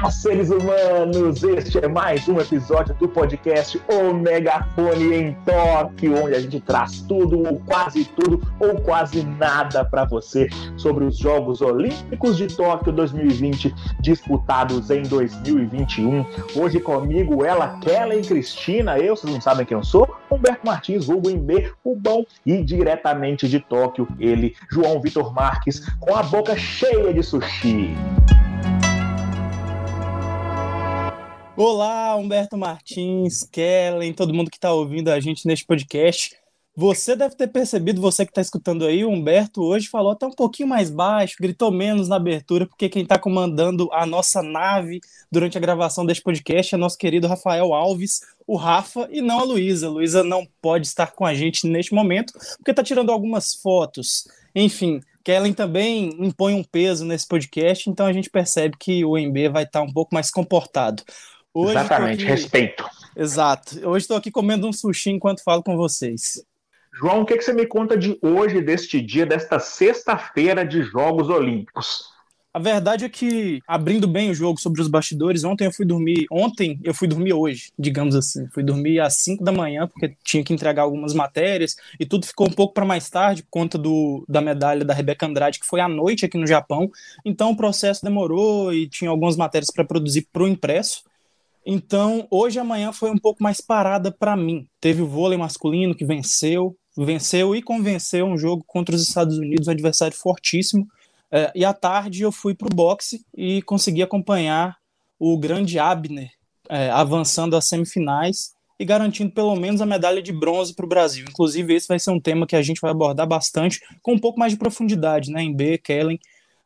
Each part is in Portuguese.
Olá, seres humanos! Este é mais um episódio do podcast O Megafone em Tóquio, onde a gente traz tudo, ou quase tudo, ou quase nada para você sobre os Jogos Olímpicos de Tóquio 2020, disputados em 2021. Hoje comigo, ela, Kellen Cristina, eu, vocês não sabem quem eu sou, Humberto Martins, Hugo o bom, e diretamente de Tóquio, ele, João Vitor Marques, com a boca cheia de sushi. Olá, Humberto Martins, Kellen, todo mundo que está ouvindo a gente neste podcast. Você deve ter percebido, você que está escutando aí, o Humberto hoje falou até um pouquinho mais baixo, gritou menos na abertura, porque quem está comandando a nossa nave durante a gravação deste podcast é nosso querido Rafael Alves, o Rafa, e não a Luísa. A Luísa não pode estar com a gente neste momento, porque está tirando algumas fotos. Enfim, Kellen também impõe um peso nesse podcast, então a gente percebe que o MB vai estar um pouco mais comportado. Hoje Exatamente, aqui... respeito. Exato. Hoje estou aqui comendo um sushi enquanto falo com vocês. João, o que, que você me conta de hoje, deste dia, desta sexta-feira de Jogos Olímpicos? A verdade é que, abrindo bem o jogo sobre os bastidores, ontem eu fui dormir. Ontem eu fui dormir hoje, digamos assim. Fui dormir às 5 da manhã, porque tinha que entregar algumas matérias, e tudo ficou um pouco para mais tarde, por conta do, da medalha da Rebeca Andrade, que foi à noite aqui no Japão. Então o processo demorou e tinha algumas matérias para produzir para o impresso. Então, hoje e amanhã foi um pouco mais parada para mim. Teve o vôlei masculino que venceu, venceu e convenceu um jogo contra os Estados Unidos, um adversário fortíssimo. É, e à tarde eu fui para o boxe e consegui acompanhar o grande Abner é, avançando às semifinais e garantindo pelo menos a medalha de bronze para o Brasil. Inclusive, esse vai ser um tema que a gente vai abordar bastante, com um pouco mais de profundidade, né, em B, Kellen,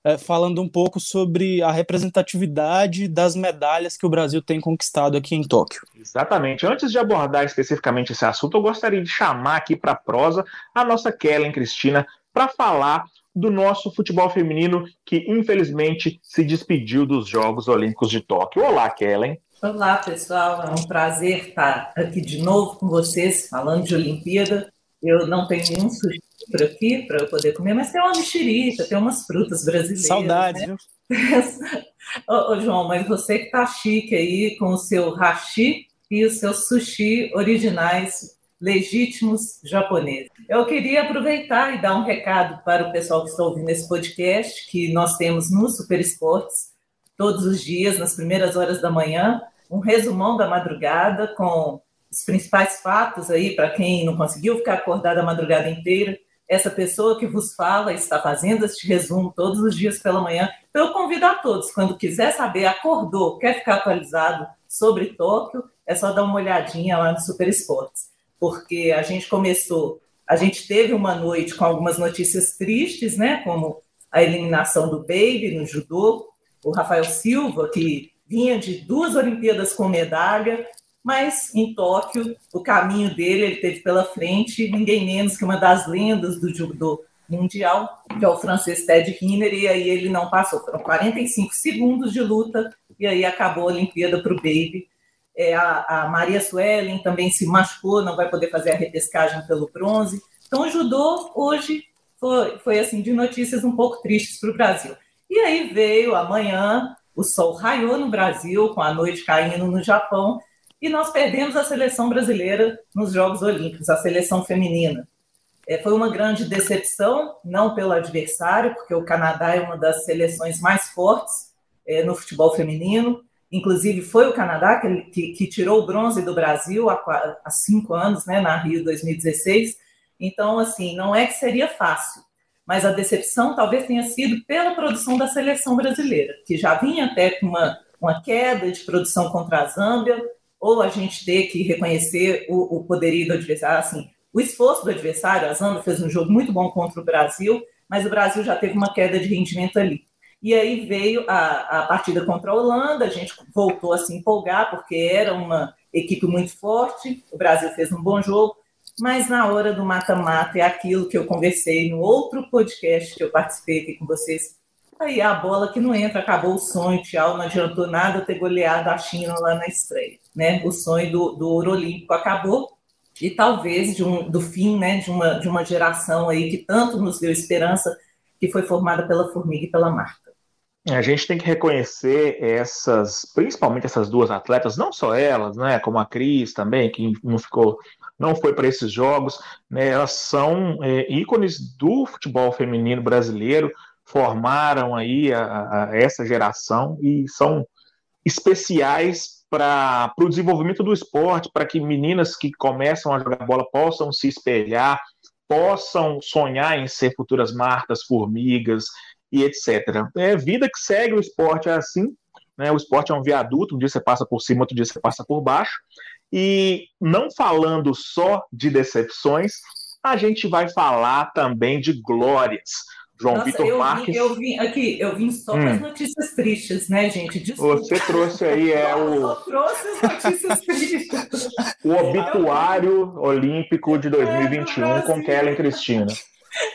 é, falando um pouco sobre a representatividade das medalhas que o Brasil tem conquistado aqui em Tóquio. Exatamente. Antes de abordar especificamente esse assunto, eu gostaria de chamar aqui para a prosa a nossa Kellen Cristina para falar do nosso futebol feminino que infelizmente se despediu dos Jogos Olímpicos de Tóquio. Olá, Kellen. Olá, pessoal. É um prazer estar aqui de novo com vocês, falando de Olimpíada. Eu não tenho nenhum sushi por aqui para eu poder comer, mas tem uma mexerica, tem umas frutas brasileiras. Saudades, né? viu? ô, ô, João, mas você que tá chique aí com o seu hashi e os seus sushi originais legítimos japoneses. Eu queria aproveitar e dar um recado para o pessoal que está ouvindo esse podcast, que nós temos no Super Esportes, todos os dias, nas primeiras horas da manhã, um resumão da madrugada com os principais fatos aí para quem não conseguiu ficar acordado a madrugada inteira. Essa pessoa que vos fala está fazendo este resumo todos os dias pela manhã. Então, eu convido a todos, quando quiser saber, acordou, quer ficar atualizado sobre Tóquio, é só dar uma olhadinha lá no Super Esportes. Porque a gente começou, a gente teve uma noite com algumas notícias tristes, né? Como a eliminação do Baby no judô, o Rafael Silva, que vinha de duas Olimpíadas com medalha, mas em Tóquio, o caminho dele ele teve pela frente ninguém menos que uma das lendas do judô mundial, que é o francês Ted Riner, e aí ele não passou. Foram 45 segundos de luta, e aí acabou a Olimpíada para o Baby. É, a, a, Maria Suelen também se machucou, não vai poder fazer a repescagem pelo bronze. Então, o judô hoje foi, foi assim de notícias um pouco tristes para o Brasil. E aí veio amanhã, o sol raiou no Brasil, com a noite caindo no Japão, e nós perdemos a seleção brasileira nos Jogos Olímpicos, a seleção feminina. É, foi uma grande decepção, não pelo adversário, porque o Canadá é uma das seleções mais fortes é, no futebol feminino. Inclusive, foi o Canadá que, que, que tirou o bronze do Brasil há, há, cinco anos, né, na Rio 2016. Então, assim, não é que seria fácil, mas a decepção talvez tenha sido pela produção da seleção brasileira, que já vinha até com uma, uma queda de produção contra a Zâmbia, ou a gente ter que reconhecer o, o poderio do adversário, assim, o esforço do adversário, a Zambia fez um jogo muito bom contra o Brasil, mas o Brasil já teve uma queda de rendimento ali. E aí veio a, a partida contra a Holanda, a gente voltou a se empolgar, porque era uma equipe muito forte, o Brasil fez um bom jogo, mas na hora do mata-mata é aquilo que eu conversei no outro podcast que eu participei aqui com vocês, Aí a bola que não entra, acabou o sonho, tchau, não adiantou nada ter goleado a China lá na estreia. Né? O sonho do, do ouro olímpico acabou e talvez de um, do fim né, de, uma, de uma geração aí que tanto nos deu esperança, que foi formada pela Formiga e pela Marta. A gente tem que reconhecer essas, principalmente essas duas atletas, não só elas, né, como a Cris também, que não ficou, não foi para esses jogos, né, elas são é, ícones do futebol feminino brasileiro, formaram aí a, a essa geração e são especiais para o desenvolvimento do esporte, para que meninas que começam a jogar bola possam se espelhar, possam sonhar em ser futuras Martas, Formigas e etc. É vida que segue o esporte é assim, né? O esporte é um viaduto, um dia você passa por cima, outro dia você passa por baixo. E não falando só de decepções, a gente vai falar também de glórias. João Nossa, Vitor eu Marques. Vim, eu vim aqui, eu vim só hum. as notícias tristes, né, gente? Desculpa. Você trouxe aí é o. Eu trouxe as notícias tristes. o obituário olímpico de 2021 com Kellen Cristina.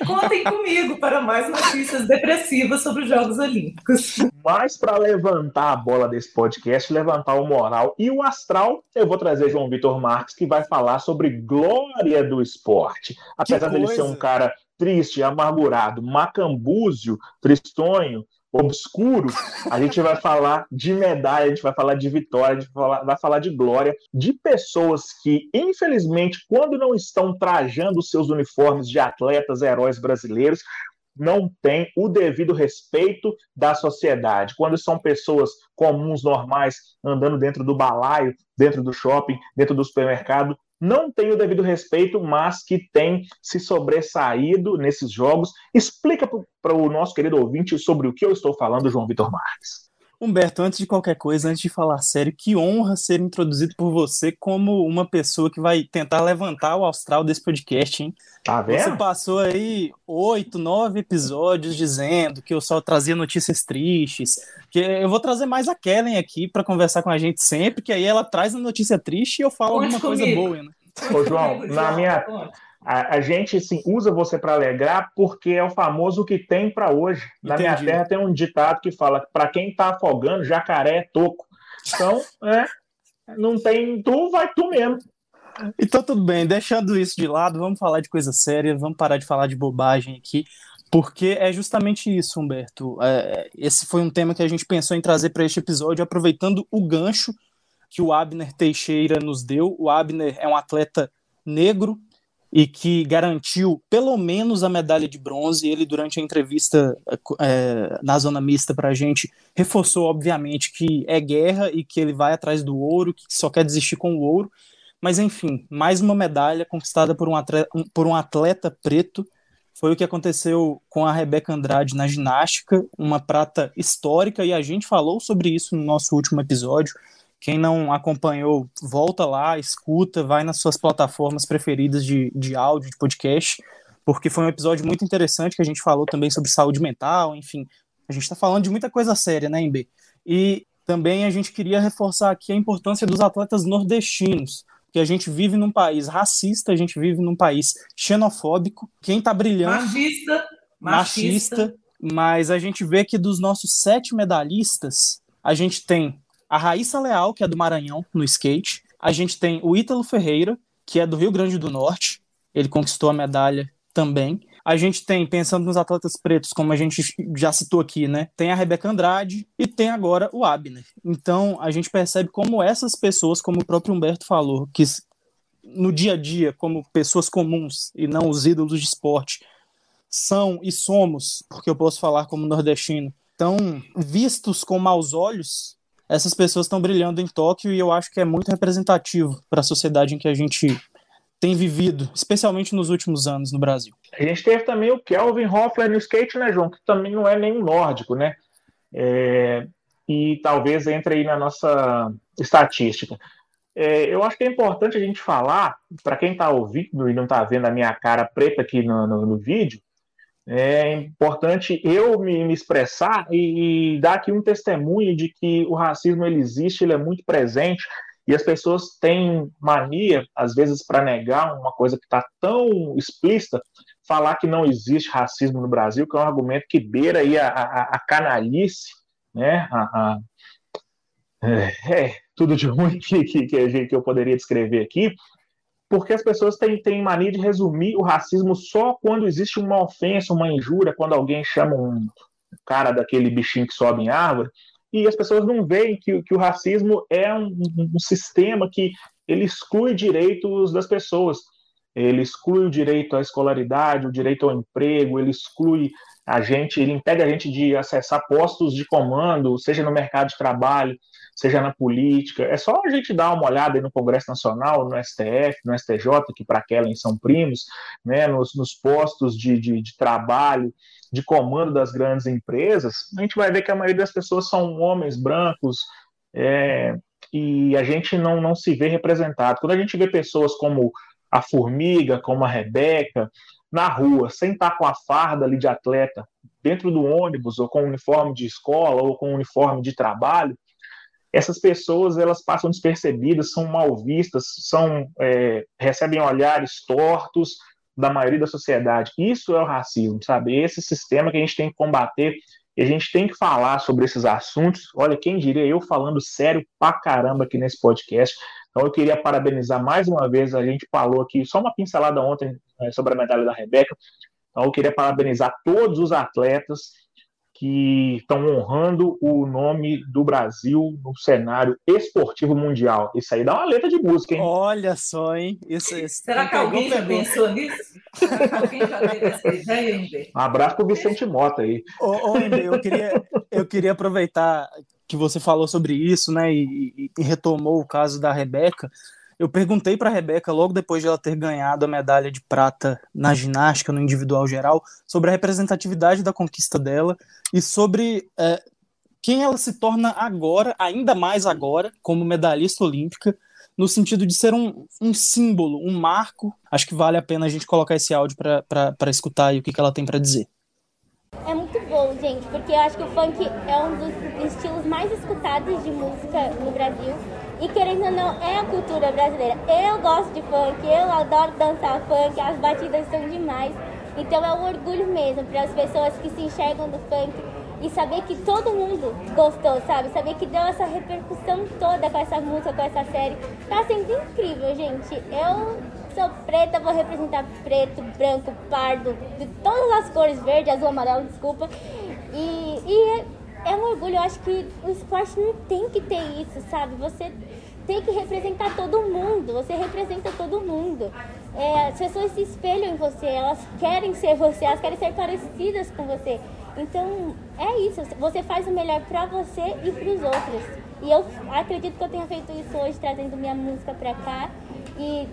Contem comigo para mais notícias depressivas sobre os Jogos Olímpicos. Mas para levantar a bola desse podcast, levantar o moral e o astral, eu vou trazer João Vitor Marques, que vai falar sobre glória do esporte. Apesar dele ser um cara triste, amargurado, macambúzio, tristonho, obscuro, a gente vai falar de medalha, a gente vai falar de vitória, a gente vai falar, vai falar de glória, de pessoas que, infelizmente, quando não estão trajando seus uniformes de atletas, heróis brasileiros, não têm o devido respeito da sociedade. Quando são pessoas comuns, normais, andando dentro do balaio, dentro do shopping, dentro do supermercado, não tem o devido respeito, mas que tem se sobressaído nesses jogos. Explica para o nosso querido ouvinte sobre o que eu estou falando, João Vitor Marques. Humberto, antes de qualquer coisa, antes de falar sério, que honra ser introduzido por você como uma pessoa que vai tentar levantar o astral desse podcast, hein? Tá vendo? Você passou aí oito, nove episódios dizendo que eu só trazia notícias tristes, que eu vou trazer mais a Kellen aqui para conversar com a gente sempre, que aí ela traz a notícia triste e eu falo Conte alguma comigo. coisa boa, né? Ô, João, na minha, a, a gente assim, usa você para alegrar porque é o famoso que tem para hoje. Na Entendi. minha terra tem um ditado que fala: para quem está afogando, jacaré é toco. Então, é, não tem tu, vai tu mesmo. Então, tudo bem, deixando isso de lado, vamos falar de coisa séria, vamos parar de falar de bobagem aqui, porque é justamente isso, Humberto. É, esse foi um tema que a gente pensou em trazer para este episódio, aproveitando o gancho que o Abner Teixeira nos deu. O Abner é um atleta negro e que garantiu pelo menos a medalha de bronze. Ele, durante a entrevista é, na zona mista para a gente, reforçou, obviamente, que é guerra e que ele vai atrás do ouro, que só quer desistir com o ouro. Mas, enfim, mais uma medalha conquistada por um atleta, por um atleta preto. Foi o que aconteceu com a Rebeca Andrade na ginástica, uma prata histórica, e a gente falou sobre isso no nosso último episódio. Quem não acompanhou, volta lá, escuta, vai nas suas plataformas preferidas de, de áudio, de podcast, porque foi um episódio muito interessante que a gente falou também sobre saúde mental, enfim. A gente está falando de muita coisa séria, né, Embe? E também a gente queria reforçar aqui a importância dos atletas nordestinos, que a gente vive num país racista, a gente vive num país xenofóbico. Quem está brilhando. Machista, machista. Machista. Mas a gente vê que dos nossos sete medalhistas, a gente tem a Raíssa Leal, que é do Maranhão, no skate. A gente tem o Ítalo Ferreira, que é do Rio Grande do Norte. Ele conquistou a medalha também. A gente tem, pensando nos atletas pretos, como a gente já citou aqui, né? Tem a Rebeca Andrade e tem agora o Abner. Então, a gente percebe como essas pessoas, como o próprio Humberto falou, que no dia a dia, como pessoas comuns e não os ídolos de esporte, são e somos, porque eu posso falar como nordestino, tão vistos com maus olhos essas pessoas estão brilhando em Tóquio e eu acho que é muito representativo para a sociedade em que a gente tem vivido, especialmente nos últimos anos no Brasil. A gente teve também o Kelvin Hoffler no skate, né, João? Que também não é nenhum nórdico, né? É... E talvez entre aí na nossa estatística. É, eu acho que é importante a gente falar, para quem está ouvindo e não está vendo a minha cara preta aqui no, no, no vídeo, é importante eu me, me expressar e, e, dar aqui um testemunho de que o racismo ele existe, ele é muito presente e as pessoas têm mania, às vezes, para negar uma coisa que está tão explícita, falar que não existe racismo no Brasil, que é um argumento que beira aí a, a, a canalice, né? A, é, é, tudo de ruim que, que, que eu poderia descrever aqui, porque as pessoas têm, têm mania de resumir o racismo só quando existe uma ofensa, uma injúria, quando alguém chama um cara daquele bichinho que sobe em árvore, e as pessoas não veem que, que o racismo é um, um sistema que ele exclui direitos das pessoas. Ele exclui o direito à escolaridade, o direito ao emprego, ele exclui a gente, ele impede a gente de acessar postos de comando, seja no mercado de trabalho, seja na política. É só a gente dar uma olhada no Congresso Nacional, no STF, no STJ, que para aquela são primos, né, nos, nos postos de, de, de, trabalho, de comando das grandes empresas, a gente vai ver que a maioria das pessoas são homens brancos, é, e a gente não, não se vê representado. Quando a gente vê pessoas como a Formiga, como a Rebeca, na rua, sem estar com a farda ali de atleta, dentro do ônibus, ou com uniforme de escola, ou com uniforme de trabalho, essas pessoas elas passam despercebidas, são mal vistas, são, é, recebem olhares tortos da maioria da sociedade. Isso é o racismo, sabe? Esse sistema que a gente tem que combater a gente tem que falar sobre esses assuntos. Olha, quem diria eu falando sério pra caramba aqui nesse podcast. Então eu queria parabenizar mais uma vez, a gente falou aqui, só uma pincelada ontem é, sobre a medalha da Rebeca. Então eu queria parabenizar todos os atletas que estão honrando o nome do Brasil no cenário esportivo mundial. Isso aí dá uma letra de música, hein? Olha só, hein? Isso, isso Será que alguém já pensou nisso? alguém já teve essa ideia? Um abraço pro Vicente Mota aí. Ô, ô Ender, eu queria, eu queria aproveitar que você falou sobre isso, né, e, e retomou o caso da Rebeca. Eu perguntei para a Rebeca, logo depois de ela ter ganhado a medalha de prata na ginástica, no individual geral, sobre a representatividade da conquista dela e sobre é, quem ela se torna agora, ainda mais agora, como medalhista olímpica, no sentido de ser um, um símbolo, um marco. Acho que vale a pena a gente colocar esse áudio para escutar e o que, que ela tem para dizer. É muito bom, gente, porque eu acho que o funk é um dos estilos mais escutados de música no Brasil e querendo ou não, é a cultura brasileira. Eu gosto de funk, eu adoro dançar funk, as batidas são demais. Então é um orgulho mesmo para as pessoas que se enxergam do funk e saber que todo mundo gostou, sabe? Saber que deu essa repercussão toda com essa música, com essa série. Tá sendo incrível, gente. Eu sou preta, vou representar preto, branco, pardo, de todas as cores, verde, azul, amarelo, desculpa. E, e é um orgulho. Eu acho que o esporte não tem que ter isso, sabe? Você tem que representar todo mundo. Você representa todo mundo. É, as pessoas se espelham em você, elas querem ser você, elas querem ser parecidas com você. Então, é isso. Você faz o melhor para você e para os outros. E eu acredito que eu tenha feito isso hoje, trazendo minha música para cá. E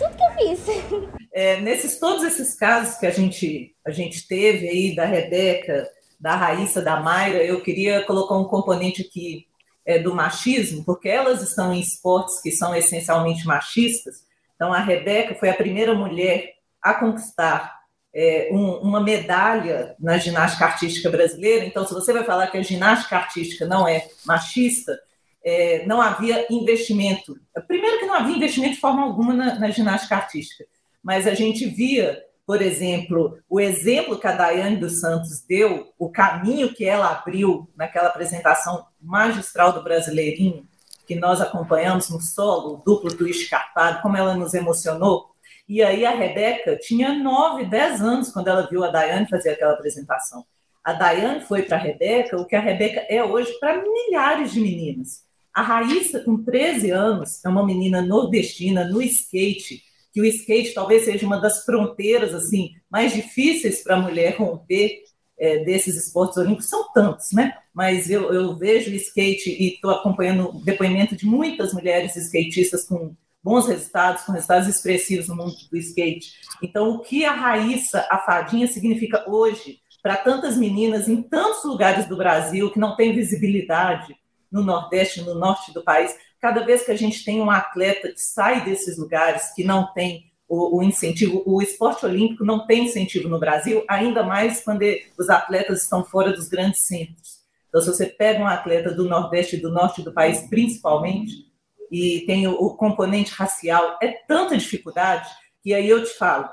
tudo que eu fiz. É, nesses todos esses casos que a gente, a gente teve aí da Rebeca, da Raíssa, da Mayra, eu queria colocar um componente aqui é, do machismo, porque elas estão em esportes que são essencialmente machistas. Então, a Rebeca foi a primeira mulher a conquistar é, um, uma medalha na ginástica artística brasileira. Então, se você vai falar que a ginástica artística não é machista, é, não havia investimento. Primeiro, que não havia investimento de forma alguma na, na ginástica artística, mas a gente via por exemplo, o exemplo que a Daiane dos Santos deu, o caminho que ela abriu naquela apresentação magistral do Brasileirinho, que nós acompanhamos no solo, duplo do escarpado, como ela nos emocionou. E aí a Rebeca tinha 9, 10 anos quando ela viu a Daiane fazer aquela apresentação. A Daiane foi para a Rebeca o que a Rebeca é hoje para milhares de meninas. A Raíssa, com 13 anos, é uma menina nordestina no skate, que o skate talvez seja uma das fronteiras assim mais difíceis para a mulher romper é, desses esportes olímpicos. São tantos, né? Mas eu, eu vejo o skate e estou acompanhando o depoimento de muitas mulheres skatistas com bons resultados, com resultados expressivos no mundo do skate. Então, o que a Raíssa, a fadinha, significa hoje para tantas meninas em tantos lugares do Brasil que não têm visibilidade no Nordeste, no Norte do país, cada vez que a gente tem um atleta que sai desses lugares, que não tem o, o, incentivo, o esporte olímpico não tem incentivo no Brasil, ainda mais quando os atletas estão fora dos grandes centros. Então, se você pega um atleta do Nordeste e do Norte do país, principalmente, e tem o, o componente racial, é tanta dificuldade, que aí eu te falo,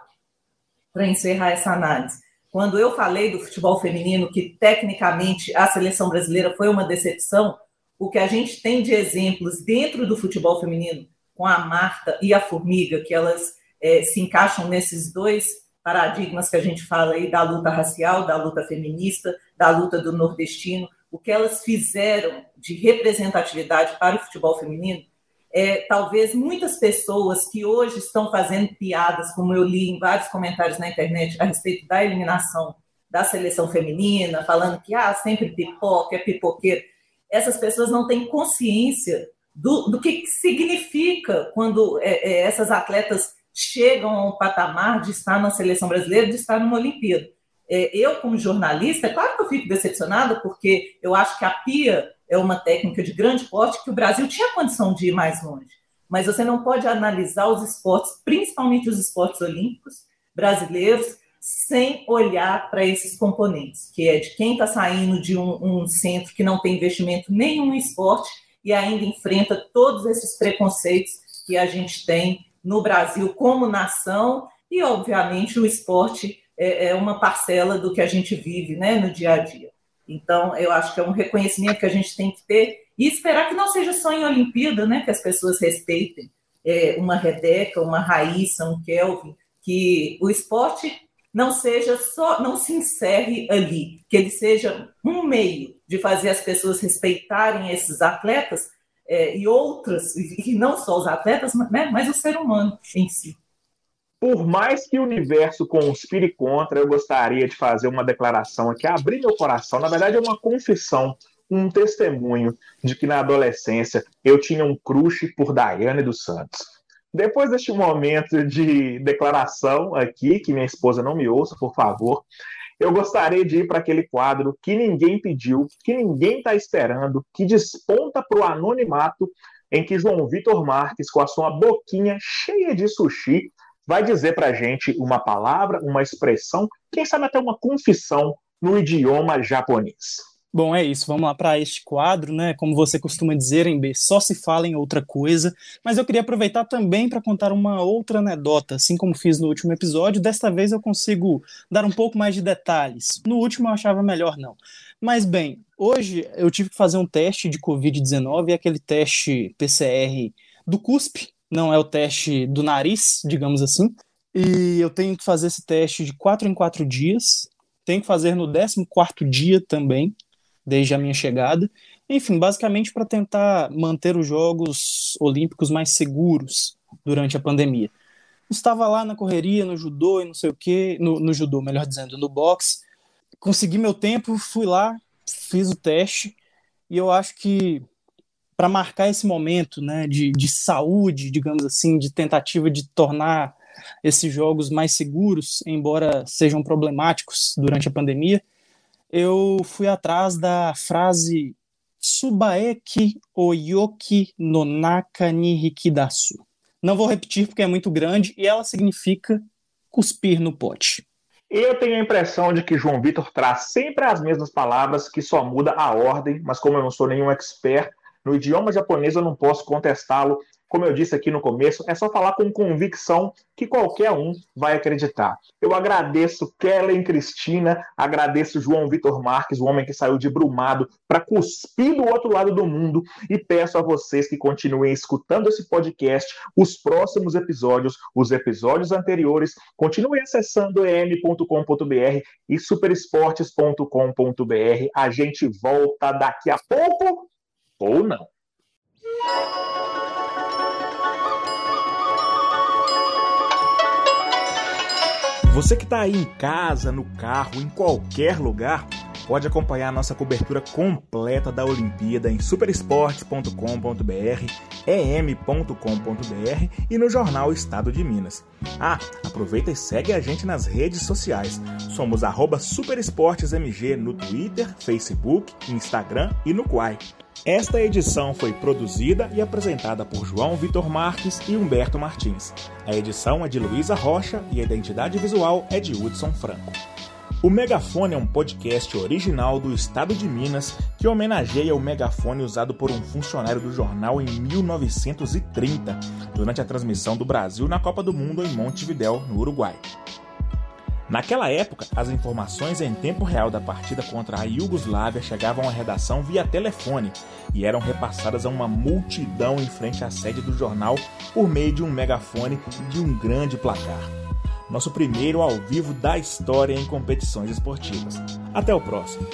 para encerrar essa análise, quando eu falei do futebol feminino, que tecnicamente a seleção brasileira foi uma decepção, o que a gente tem de exemplos dentro do futebol feminino, com a Marta e a Formiga, que elas é, se encaixam nesses dois paradigmas que a gente fala aí da luta racial, da luta feminista, da luta do nordestino, o que elas fizeram de representatividade para o futebol feminino, é, talvez muitas pessoas que hoje estão fazendo piadas, como eu li em vários comentários na internet a respeito da eliminação da seleção feminina, falando que ah, sempre pipoca, é pipoqueiro, essas pessoas não têm consciência do, do que significa quando é, é, essas atletas chegam a um patamar de estar na seleção brasileira, de estar numa Olimpíada. É, eu, como jornalista, é claro que eu fico decepcionada, porque eu acho que a PIA é uma técnica de grande porte que o Brasil tinha condição de ir mais longe. Mas você não pode analisar os esportes, principalmente os esportes olímpicos brasileiros, sem olhar para esses componentes, que é de quem está saindo de um, um, centro que não tem investimento nenhum em esporte e ainda enfrenta todos esses preconceitos que a gente tem no Brasil como nação e, obviamente, o esporte é, é uma parcela do que a gente vive né, no dia a dia. Então, eu acho que é um reconhecimento que a gente tem que ter e esperar que não seja só em Olimpíada, né, que as pessoas respeitem é, uma Rebeca, uma Raíssa, um Kelvin, que o esporte não seja só, não se encerre ali, que ele seja um meio de fazer as pessoas respeitarem esses atletas é, e outras, e não só os atletas, né, mas o ser humano em si. Por mais que o universo conspire contra, eu gostaria de fazer uma declaração aqui, abrir meu coração. Na verdade, é uma confissão, um testemunho de que na adolescência eu tinha um crush por Daiane dos Santos. Depois deste momento de declaração aqui, que minha esposa não me ouça, por favor, eu gostaria de ir para aquele quadro que ninguém pediu, que ninguém está esperando, que desponta para o anonimato, em que João Vitor Marques, com a sua boquinha cheia de sushi, vai dizer para a gente uma palavra, uma expressão, quem sabe até uma confissão no idioma japonês. Bom, é isso. Vamos lá para este quadro, né? Como você costuma dizer em B, só se fala em outra coisa. Mas eu queria aproveitar também para contar uma outra anedota, assim como fiz no último episódio. Desta vez eu consigo dar um pouco mais de detalhes. No último eu achava melhor não. Mas bem, hoje eu tive que fazer um teste de Covid-19, aquele teste PCR do CUSP, não é o teste do nariz, digamos assim. E eu tenho que fazer esse teste de quatro em quatro dias. Tenho que fazer no 14 dia também, desde a minha chegada. Enfim, basicamente para tentar manter os Jogos Olímpicos mais seguros durante a pandemia. Estava lá na correria, no judô e não sei o quê, no, no judô, melhor dizendo, no boxe. Consegui meu tempo, fui lá, fiz o teste e eu acho que para marcar esse momento né, de, de saúde, digamos assim, de tentativa de tornar esses jogos mais seguros, embora sejam problemáticos durante a pandemia, eu fui atrás da frase Subaeki Oyoki no Naka ni Hikidasu. Não vou repetir porque é muito grande e ela significa cuspir no pote. Eu tenho a impressão de que João Vitor traz sempre as mesmas palavras, que só muda a ordem, mas como eu não sou nenhum expert, no idioma japonês eu não posso contestá-lo. Como eu disse aqui no começo, é só falar com convicção que qualquer um vai acreditar. Eu agradeço Kellen Cristina, agradeço João Vitor Marques, o homem que saiu de Brumado para cuspir do outro lado do mundo, e peço a vocês que continuem escutando esse podcast, os próximos episódios, os episódios anteriores, continuem acessando em.com.br e superesportes.com.br. A gente volta daqui a pouco ou não. Você que está aí em casa, no carro, em qualquer lugar, pode acompanhar nossa cobertura completa da Olimpíada em superesportes.com.br, em.com.br e no jornal Estado de Minas. Ah, aproveita e segue a gente nas redes sociais. Somos arroba superesportesmg no Twitter, Facebook, Instagram e no Quai. Esta edição foi produzida e apresentada por João Vitor Marques e Humberto Martins. A edição é de Luísa Rocha e a identidade visual é de Hudson Franco. O Megafone é um podcast original do estado de Minas que homenageia o megafone usado por um funcionário do jornal em 1930, durante a transmissão do Brasil na Copa do Mundo em Montevidéu, no Uruguai. Naquela época, as informações em tempo real da partida contra a Iugoslávia chegavam à redação via telefone e eram repassadas a uma multidão em frente à sede do jornal por meio de um megafone e de um grande placar. nosso primeiro ao vivo da história em competições esportivas. Até o próximo!